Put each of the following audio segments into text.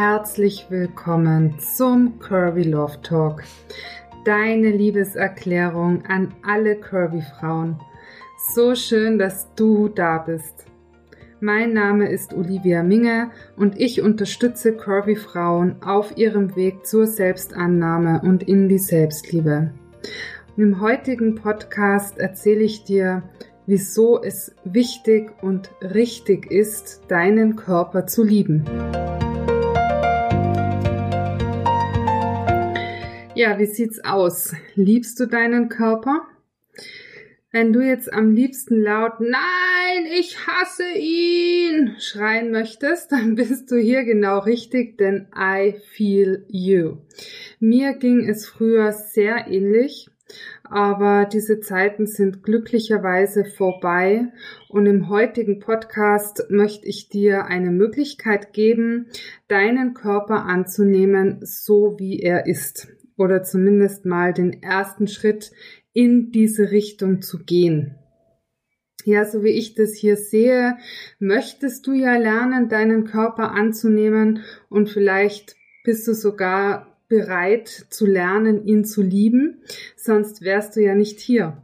herzlich willkommen zum Curvy Love Talk. Deine Liebeserklärung an alle Curvy Frauen. So schön, dass du da bist. Mein Name ist Olivia Minge und ich unterstütze Curvy Frauen auf ihrem Weg zur Selbstannahme und in die Selbstliebe. Und Im heutigen Podcast erzähle ich dir, wieso es wichtig und richtig ist, deinen Körper zu lieben. Ja, wie sieht's aus? Liebst du deinen Körper? Wenn du jetzt am liebsten laut Nein, ich hasse ihn schreien möchtest, dann bist du hier genau richtig, denn I feel you. Mir ging es früher sehr ähnlich, aber diese Zeiten sind glücklicherweise vorbei und im heutigen Podcast möchte ich dir eine Möglichkeit geben, deinen Körper anzunehmen, so wie er ist oder zumindest mal den ersten Schritt in diese Richtung zu gehen. Ja, so wie ich das hier sehe, möchtest du ja lernen, deinen Körper anzunehmen und vielleicht bist du sogar bereit zu lernen, ihn zu lieben, sonst wärst du ja nicht hier.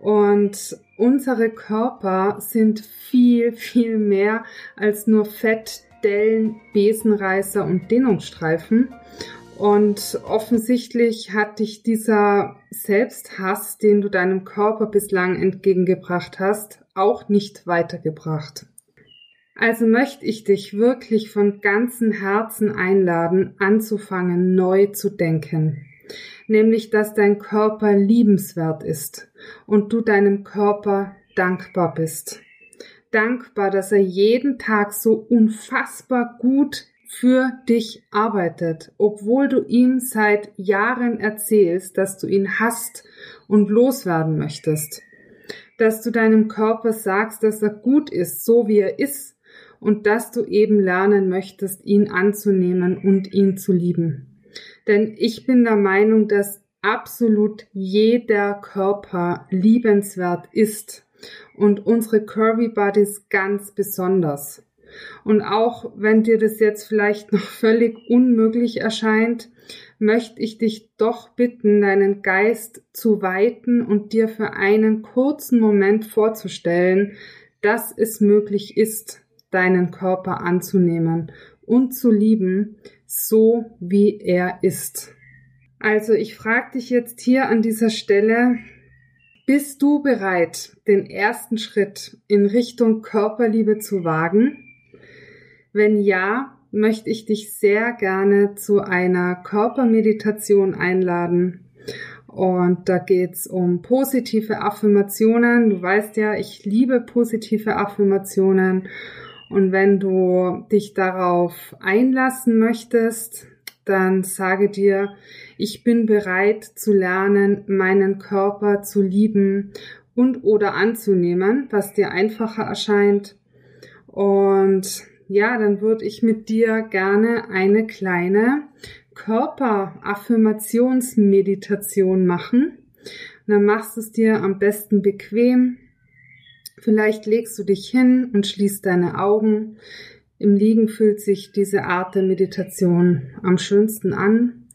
Und unsere Körper sind viel, viel mehr als nur Fett, Dellen, Besenreißer und Dehnungsstreifen. Und offensichtlich hat dich dieser Selbsthass, den du deinem Körper bislang entgegengebracht hast, auch nicht weitergebracht. Also möchte ich dich wirklich von ganzem Herzen einladen, anzufangen, neu zu denken. Nämlich, dass dein Körper liebenswert ist und du deinem Körper dankbar bist. Dankbar, dass er jeden Tag so unfassbar gut für dich arbeitet, obwohl du ihm seit Jahren erzählst, dass du ihn hast und loswerden möchtest, dass du deinem Körper sagst, dass er gut ist, so wie er ist, und dass du eben lernen möchtest, ihn anzunehmen und ihn zu lieben. Denn ich bin der Meinung, dass absolut jeder Körper liebenswert ist und unsere Curvy Bodies ganz besonders. Und auch wenn dir das jetzt vielleicht noch völlig unmöglich erscheint, möchte ich dich doch bitten, deinen Geist zu weiten und dir für einen kurzen Moment vorzustellen, dass es möglich ist, deinen Körper anzunehmen und zu lieben, so wie er ist. Also ich frage dich jetzt hier an dieser Stelle, bist du bereit, den ersten Schritt in Richtung Körperliebe zu wagen? Wenn ja, möchte ich dich sehr gerne zu einer Körpermeditation einladen. Und da geht's um positive Affirmationen. Du weißt ja, ich liebe positive Affirmationen. Und wenn du dich darauf einlassen möchtest, dann sage dir, ich bin bereit zu lernen, meinen Körper zu lieben und oder anzunehmen, was dir einfacher erscheint. Und ja, dann würde ich mit dir gerne eine kleine Körperaffirmationsmeditation machen. Und dann machst du es dir am besten bequem. Vielleicht legst du dich hin und schließt deine Augen. Im Liegen fühlt sich diese Art der Meditation am schönsten an.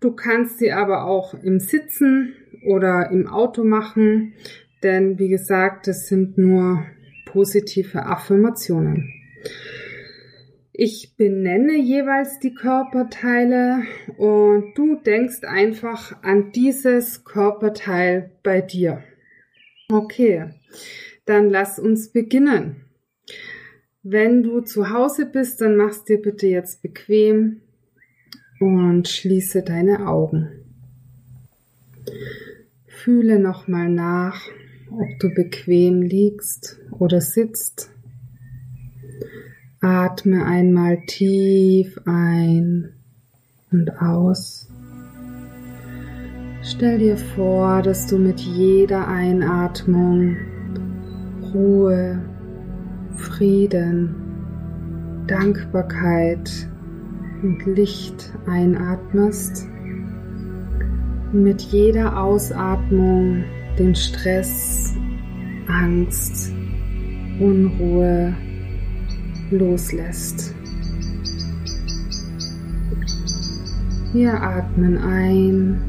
Du kannst sie aber auch im Sitzen oder im Auto machen, denn wie gesagt, es sind nur positive Affirmationen. Ich benenne jeweils die Körperteile und du denkst einfach an dieses Körperteil bei dir. Okay, dann lass uns beginnen. Wenn du zu Hause bist, dann machst dir bitte jetzt bequem und schließe deine Augen. Fühle nochmal nach, ob du bequem liegst oder sitzt Atme einmal tief ein und aus. Stell dir vor, dass du mit jeder Einatmung Ruhe, Frieden, Dankbarkeit und Licht einatmest. Mit jeder Ausatmung den Stress, Angst, Unruhe loslässt. Wir atmen ein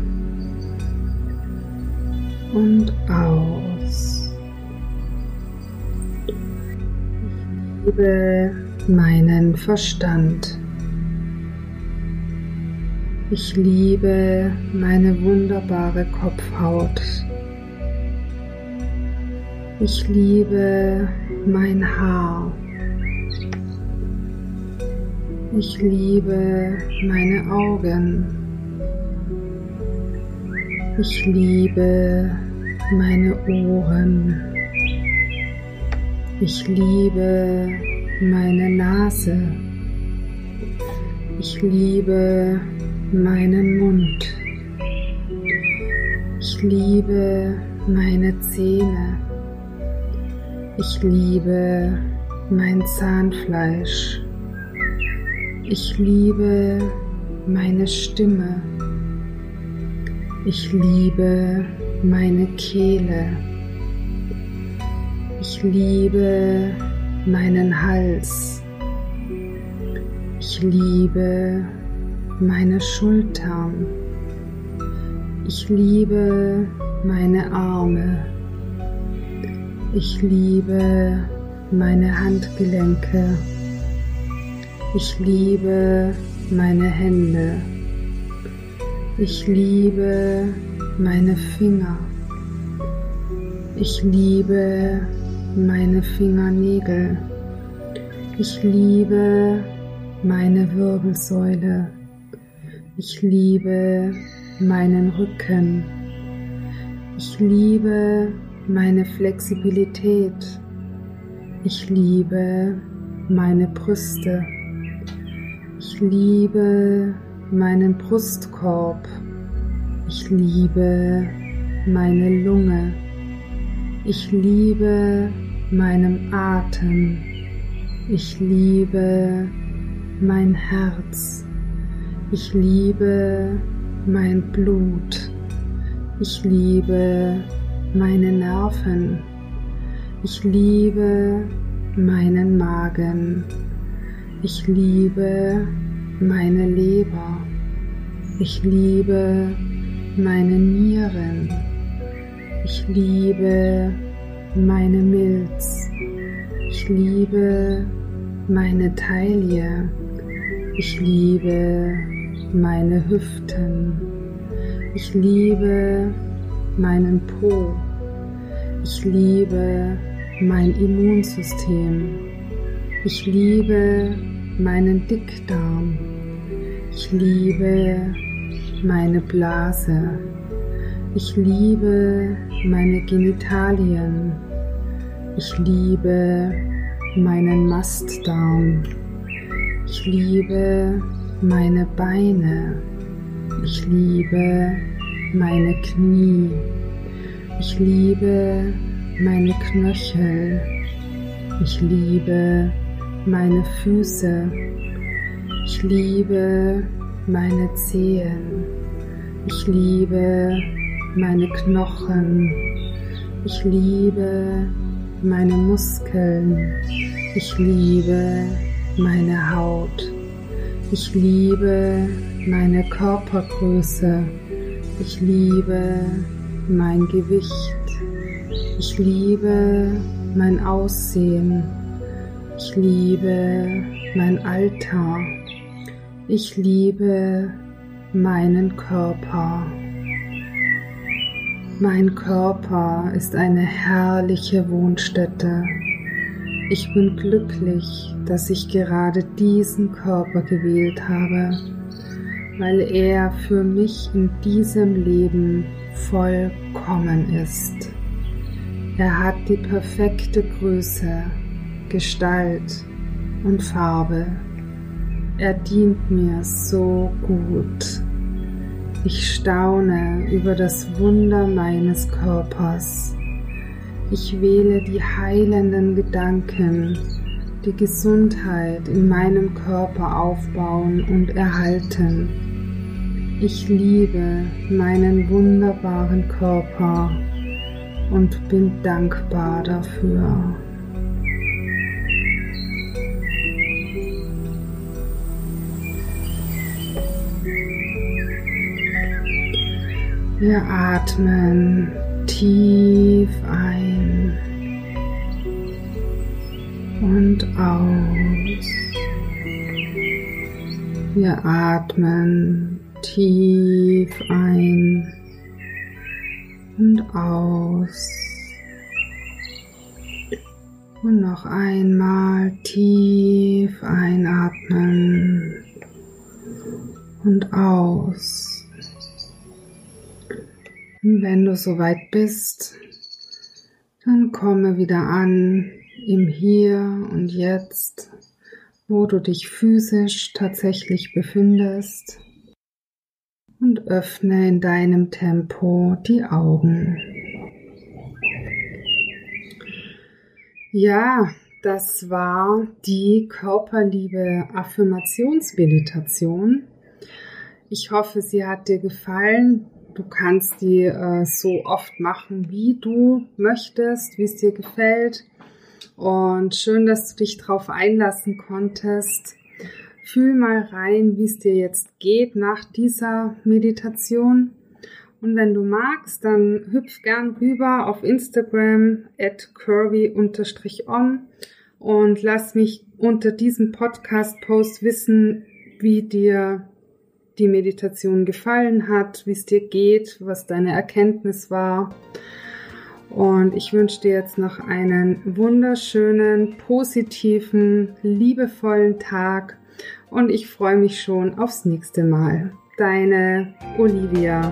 und aus. Ich liebe meinen Verstand. Ich liebe meine wunderbare Kopfhaut. Ich liebe mein Haar. Ich liebe meine Augen. Ich liebe meine Ohren. Ich liebe meine Nase. Ich liebe meinen Mund. Ich liebe meine Zähne. Ich liebe mein Zahnfleisch. Ich liebe meine Stimme. Ich liebe meine Kehle. Ich liebe meinen Hals. Ich liebe meine Schultern. Ich liebe meine Arme. Ich liebe meine Handgelenke. Ich liebe meine Hände. Ich liebe meine Finger. Ich liebe meine Fingernägel. Ich liebe meine Wirbelsäule. Ich liebe meinen Rücken. Ich liebe meine Flexibilität. Ich liebe meine Brüste. Ich liebe meinen Brustkorb. Ich liebe meine Lunge. Ich liebe meinen Atem. Ich liebe mein Herz. Ich liebe mein Blut. Ich liebe meine Nerven. Ich liebe meinen Magen. Ich liebe meine Leber. Ich liebe meine Nieren. Ich liebe meine Milz. Ich liebe meine Taille. Ich liebe meine Hüften. Ich liebe meinen Po. Ich liebe mein Immunsystem. Ich liebe meinen Dickdarm. Ich liebe meine Blase. Ich liebe meine Genitalien. Ich liebe meinen Mastdarm. Ich liebe meine Beine. Ich liebe meine Knie. Ich liebe meine Knöchel. Ich liebe meine Füße. Ich liebe meine Zehen. Ich liebe meine Knochen. Ich liebe meine Muskeln. Ich liebe meine Haut. Ich liebe meine Körpergröße. Ich liebe mein Gewicht. Ich liebe mein Aussehen. Ich liebe mein Alter. Ich liebe meinen Körper. Mein Körper ist eine herrliche Wohnstätte. Ich bin glücklich, dass ich gerade diesen Körper gewählt habe, weil er für mich in diesem Leben vollkommen ist. Er hat die perfekte Größe, Gestalt und Farbe. Er dient mir so gut. Ich staune über das Wunder meines Körpers ich wähle die heilenden Gedanken, die Gesundheit in meinem Körper aufbauen und erhalten. Ich liebe meinen wunderbaren Körper und bin dankbar dafür. Wir atmen tief ein und aus. Wir atmen tief ein und aus. Und noch einmal tief einatmen und aus. Und wenn du soweit bist, dann komme wieder an im Hier und Jetzt, wo du dich physisch tatsächlich befindest und öffne in deinem Tempo die Augen. Ja, das war die Körperliebe Affirmationsmeditation. Ich hoffe, sie hat dir gefallen. Du kannst die äh, so oft machen, wie du möchtest, wie es dir gefällt. Und schön, dass du dich drauf einlassen konntest. Fühl mal rein, wie es dir jetzt geht nach dieser Meditation. Und wenn du magst, dann hüpf gern rüber auf Instagram at curvy-om und lass mich unter diesem Podcast-Post wissen, wie dir die Meditation gefallen hat, wie es dir geht, was deine Erkenntnis war. Und ich wünsche dir jetzt noch einen wunderschönen, positiven, liebevollen Tag. Und ich freue mich schon aufs nächste Mal. Deine Olivia.